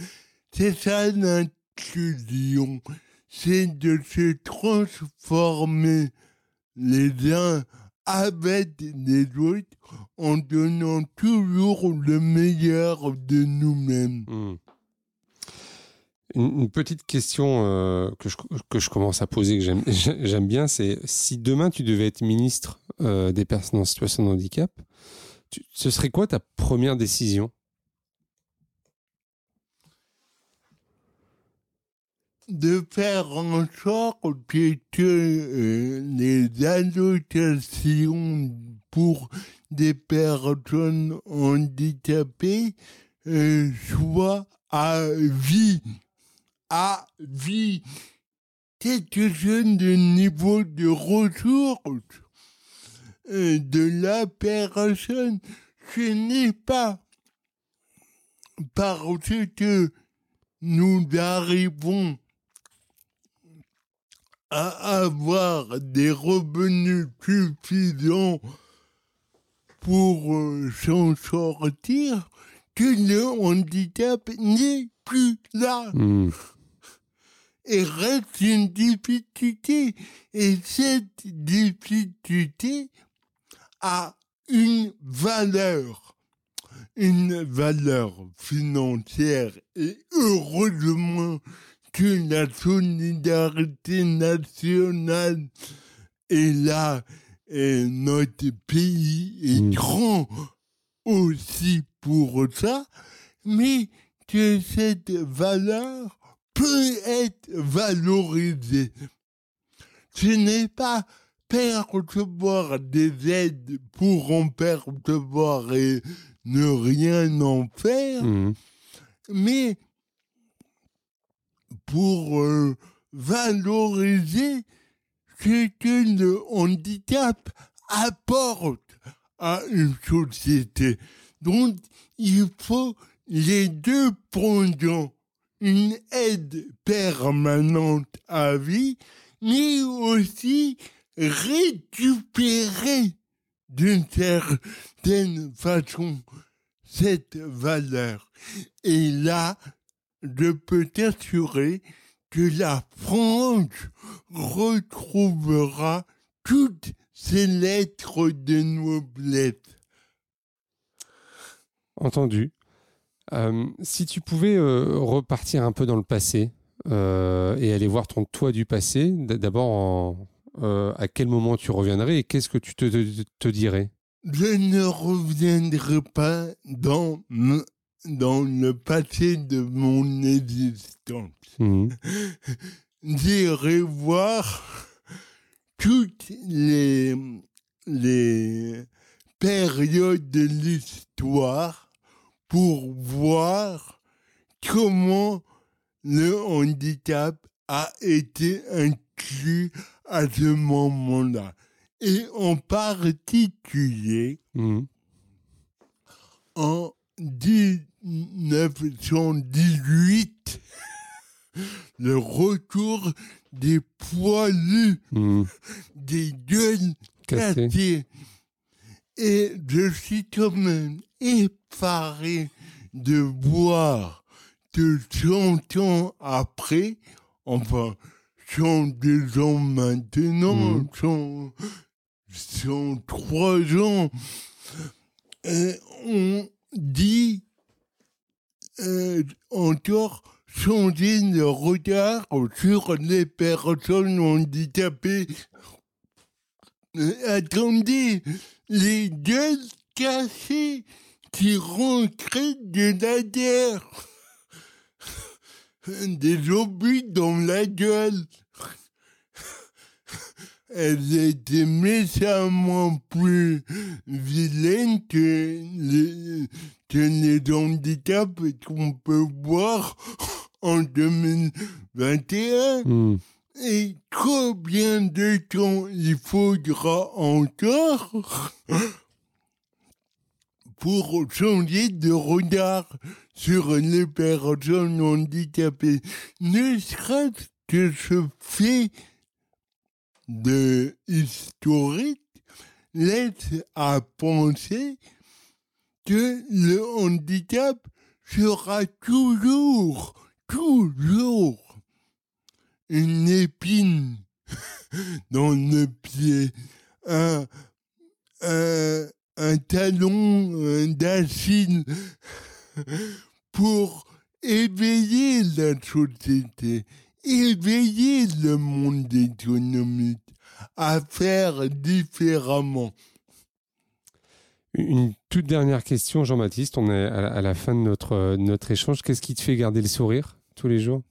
C'est ça l'inclusion, c'est de se transformer les uns avec les autres en donnant toujours le meilleur de nous-mêmes. Hmm. Une, petite question euh, que, je, que je commence à poser, que j'aime- bien, c'est si demain tu devais être ministre euh, des personnes en situation de handicap, ce serait quoi ta première décision? De faire en sorte que, que, euh, les allocations pour des personnes handicapées soient à vie, à vie, quelque chose de niveau de ressources de la personne. Ce n'est pas parce que nous arrivons à avoir des revenus suffisants pour euh, s'en sortir que le handicap n'est plus là Hmm. Et reste une difficulté. Et cette difficulté a une valeur, une valeur financière. Et heureusement que la solidarité nationale est là. Et notre pays est Mm. grand aussi pour ça, mais que cette valeur peut être valorisée. Ce n'est pas percevoir des aides pour en percevoir et ne rien en faire, Hmm. mais pour euh, valoriser ce que le handicap apporte à une société. Donc, il faut les deux pendant une aide permanente à vie, mais aussi récupérer d'une certaine façon cette valeur. Et là, je peux t'assurer que la France retrouvera toutes ses lettres de noblesse. Entendu. Euh, si tu pouvais euh, repartir un peu dans le passé euh, et aller voir ton toi du passé, d'abord à quel moment tu reviendrais et qu'est-ce que tu te, te- te dirais? Je ne reviendrai pas dans, dans le passé de mon existence. Hmm. J'irai voir toutes les, les périodes de l'histoire pour voir comment le handicap a été inclus à ce moment-là. Et en particulier, Hmm. en 1918, le retour des poilus, Hmm. des gueules Cassé. cassées. Et je suis quand même effaré de voir que 100 ans après, enfin, 102 ans maintenant, Mhm. 100 103 ans, euh, on dit euh, encore changer le regard sur les personnes handicapées. Euh, attendez, les gueules cassées qui rentraient de la terre. Des obus dans la gueule. Elles étaient méchamment plus vilaines que les, handicaps qu'on peut voir en 2021. Hmm. Et combien de temps il faudra encore pour changer de regard sur les personnes handicapées Ne serait-ce que ce fait de historique laisse à penser que le handicap sera toujours, toujours une épine dans le pied, un, un, un talon pour éveiller la société, éveiller le monde économique à faire différemment. Une toute dernière question, Jean-Baptiste. On est à la- fin de notre, notre échange. Qu'est-ce qui te fait garder le sourire tous les jours? Euh,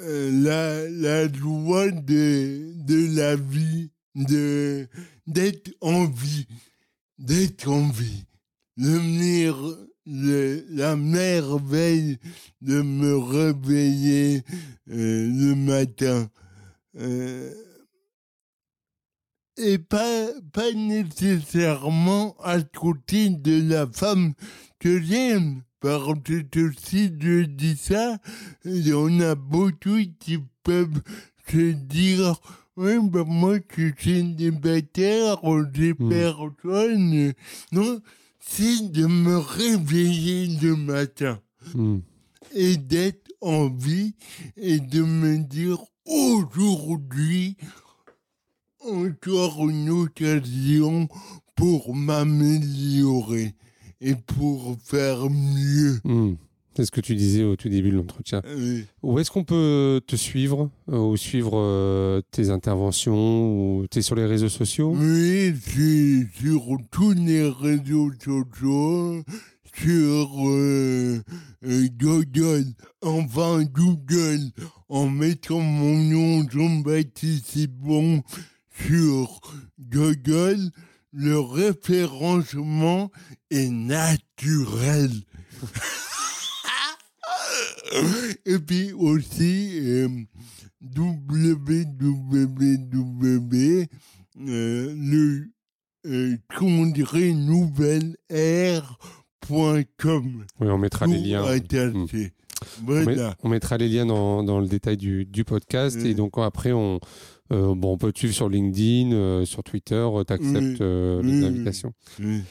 la, la joie de, la vie, d'être en vie, d'être en vie. Mir- le- la merveille de me réveiller euh, le matin. Euh, et pas, pas nécessairement à côté de la femme que j'aime. Parce que si je dis ça, il y en a beaucoup qui peuvent se dire Oui, ben moi, je suis célibataire, j'ai Hmm. personne. Non, c'est de me réveiller le matin Hmm. et d'être en vie et de me dire aujourd'hui encore une occasion pour m'améliorer et pour faire mieux. Hmm. C'est ce que tu disais au tout début de l'entretien. Euh, Où est-ce qu'on peut te suivre euh, ou suivre euh, tes interventions ou tu es sur les réseaux sociaux? Oui, c'est sur tous les réseaux sociaux, sur euh, euh, Google, enfin Google, en mettant mon nom Jean-Baptiste bon sur Google, le référencement est naturel. Et puis aussi, euh, www, euh, le euh, congrès nouvelle air.com. Oui, on mettra les liens. On, met- Voilà. on mettra les liens dans, dans le détail du, du podcast. Mm. Et donc après, on, euh, bon, on peut te suivre sur LinkedIn, euh, sur Twitter, tu acceptes les invitations. Oui.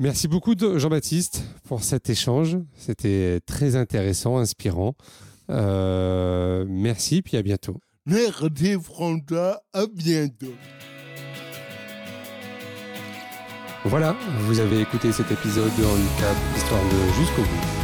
Merci beaucoup, Jean-Baptiste, pour cet échange. C'était très intéressant, inspirant. Euh, merci, puis à bientôt. Merci François, à bientôt. Voilà, vous avez écouté cet épisode de Handicap Histoire de jusqu'au bout.